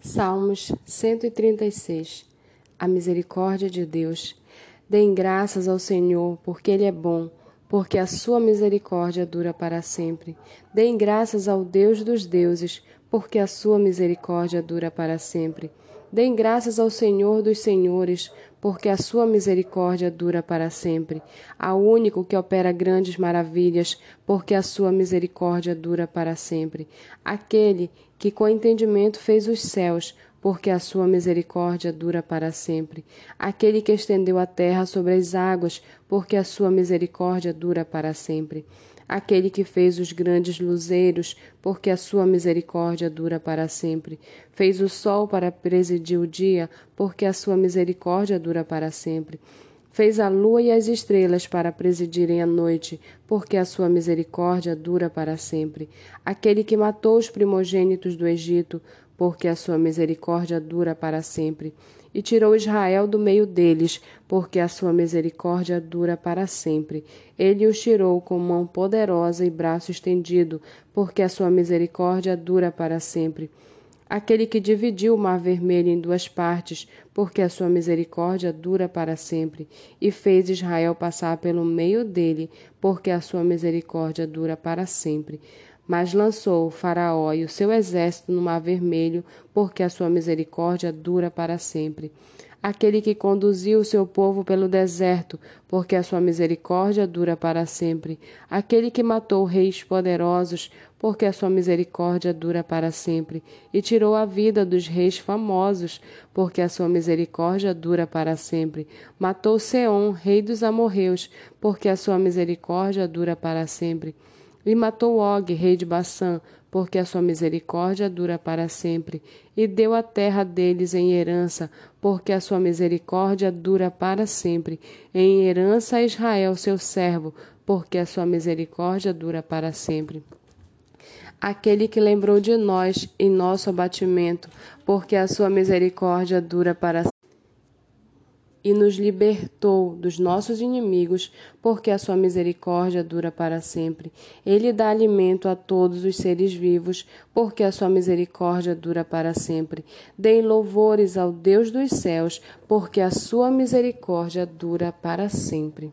Salmos 136 A misericórdia de Deus. Deem graças ao Senhor, porque Ele é bom, porque a sua misericórdia dura para sempre. Deem graças ao Deus dos deuses, porque a sua misericórdia dura para sempre. Deem graças ao Senhor dos senhores, porque a sua misericórdia dura para sempre. Ao único que opera grandes maravilhas, porque a sua misericórdia dura para sempre. Aquele que com entendimento fez os céus, porque a sua misericórdia dura para sempre. Aquele que estendeu a terra sobre as águas, porque a sua misericórdia dura para sempre aquele que fez os grandes luzeiros, porque a sua misericórdia dura para sempre. Fez o sol para presidir o dia, porque a sua misericórdia dura para sempre. Fez a lua e as estrelas para presidirem a noite, porque a sua misericórdia dura para sempre. Aquele que matou os primogênitos do Egito, porque a sua misericórdia dura para sempre. E tirou Israel do meio deles, porque a sua misericórdia dura para sempre. Ele os tirou com mão poderosa e braço estendido, porque a sua misericórdia dura para sempre. Aquele que dividiu o mar vermelho em duas partes, porque a sua misericórdia dura para sempre, e fez Israel passar pelo meio dele, porque a sua misericórdia dura para sempre mas lançou o Faraó e o seu exército no Mar Vermelho, porque a sua misericórdia dura para sempre. Aquele que conduziu o seu povo pelo deserto, porque a sua misericórdia dura para sempre. Aquele que matou reis poderosos, porque a sua misericórdia dura para sempre. E tirou a vida dos reis famosos, porque a sua misericórdia dura para sempre. Matou Seom, rei dos amorreus, porque a sua misericórdia dura para sempre e matou Og, rei de Bassã, porque a sua misericórdia dura para sempre, e deu a terra deles em herança, porque a sua misericórdia dura para sempre, em herança a Israel, seu servo, porque a sua misericórdia dura para sempre. Aquele que lembrou de nós em nosso abatimento, porque a sua misericórdia dura para e nos libertou dos nossos inimigos, porque a sua misericórdia dura para sempre. Ele dá alimento a todos os seres vivos, porque a sua misericórdia dura para sempre. Deem louvores ao Deus dos céus, porque a sua misericórdia dura para sempre.